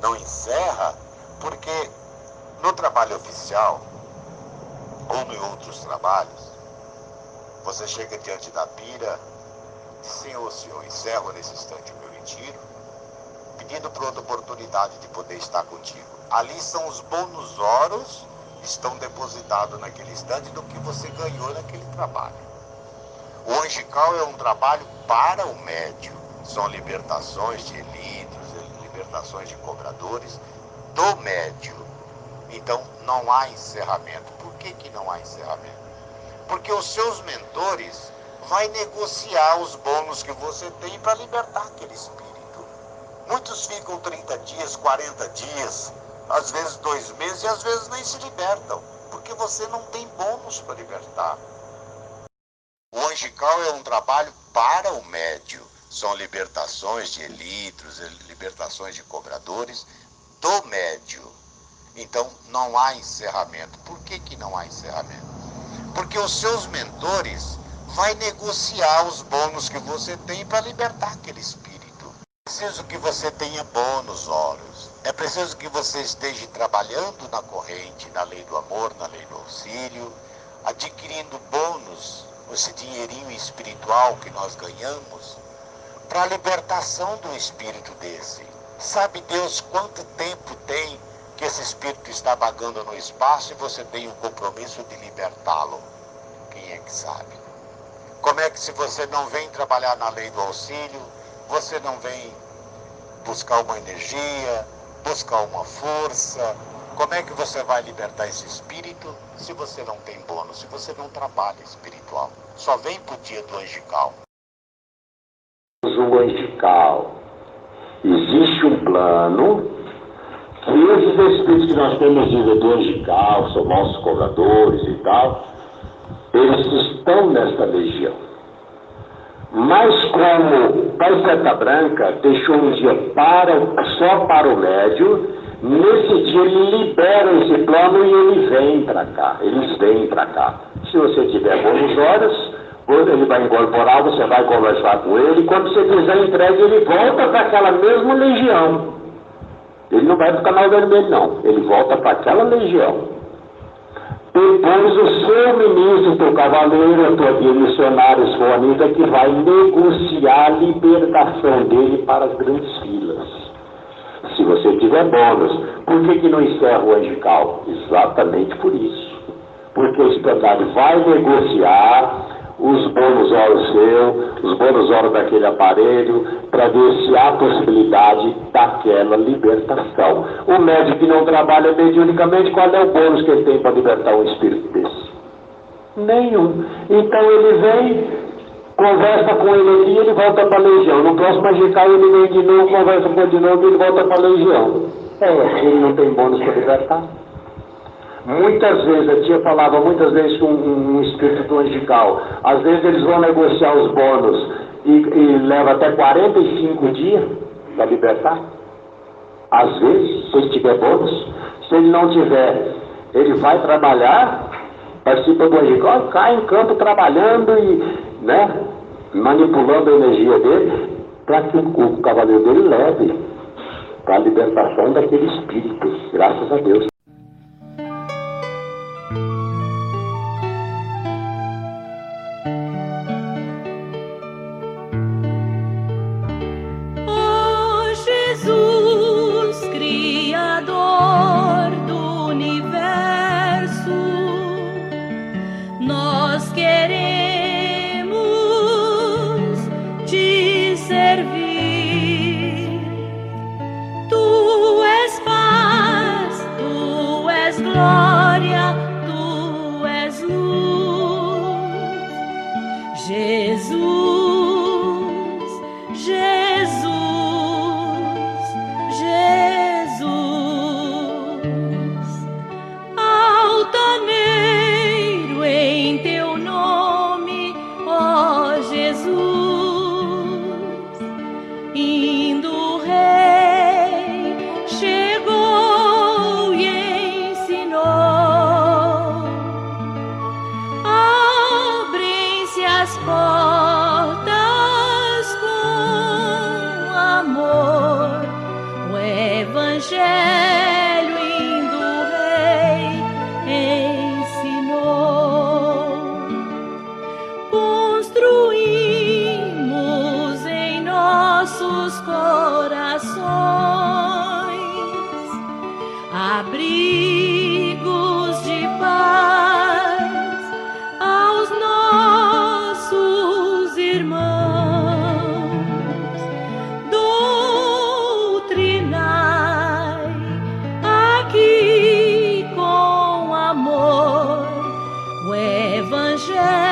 não encerra, porque no trabalho oficial, ou em outros trabalhos, você chega diante da pira, Senhor, Senhor, encerro nesse instante o meu retiro, pedindo por outra oportunidade de poder estar contigo. Ali são os bônus horos estão depositados naquele instante do que você ganhou naquele trabalho. O angical é um trabalho para o médio. São libertações de litros, libertações de cobradores do médio. Então não há encerramento. Por que, que não há encerramento? Porque os seus mentores vai negociar os bônus que você tem para libertar aquele espírito. Muitos ficam 30 dias, 40 dias, às vezes dois meses e às vezes nem se libertam, porque você não tem bônus para libertar. O angical é um trabalho para o médio. São libertações de elitros, libertações de cobradores do médio. Então não há encerramento. Por que, que não há encerramento? Porque os seus mentores vai negociar os bônus que você tem para libertar aquele espírito. É preciso que você tenha bônus, Horus. É preciso que você esteja trabalhando na corrente, na lei do amor, na lei do auxílio, adquirindo bônus, esse dinheirinho espiritual que nós ganhamos, para a libertação do espírito desse. Sabe Deus quanto tempo tem que esse espírito está vagando no espaço e você tem o compromisso de libertá-lo? Quem é que sabe? Como é que se você não vem trabalhar na lei do auxílio, você não vem buscar uma energia, buscar uma força. Como é que você vai libertar esse espírito se você não tem bônus, se você não trabalha espiritual? Só vem para o dia do angical. O angical. Existe um plano que esses espíritos que nós temos de do angical, são nossos cobradores e tal, eles estão nesta legião. Mas como Pai Seta Branca deixou um dia para, só para o médio, nesse dia ele libera esse plano e ele vem para cá, eles vêm para cá. Se você tiver boas horas, ele vai incorporar, você vai conversar com ele, quando você quiser entregue, ele volta para aquela mesma legião. Ele não vai para o canal vermelho, não. Ele volta para aquela legião. Depois o seu ministro, teu cavaleiro, a tua guia missionária escolhida, que vai negociar a libertação dele para as grandes filas. Se você tiver bônus, por que, que não encerra o angical? Exatamente por isso. Porque o estandarte vai negociar os bônus horas seu, os bônus horas daquele aparelho, para ver se há possibilidade daquela libertação. O médico que não trabalha mediunicamente, qual é o bônus que ele tem para libertar um espírito desse? Nenhum. Então ele vem, conversa com ele aqui e ele volta para a legião. No próximo magical ele vem de novo, conversa com ele de novo e ele volta para a legião. É, ele não tem bônus para libertar. Muitas vezes, a tia falava muitas vezes com um, um espírito angical, às vezes eles vão negociar os bônus e, e leva até 45 dias para libertar. Às vezes, se ele tiver bônus, se ele não tiver, ele vai trabalhar, participa do angical, cai em campo trabalhando e né, manipulando a energia dele para que o cavaleiro dele leve para a libertação daquele espírito, graças a Deus. ಈ abrigos de paz aos nossos irmãos. Doutrinai aqui com amor o Evangelho.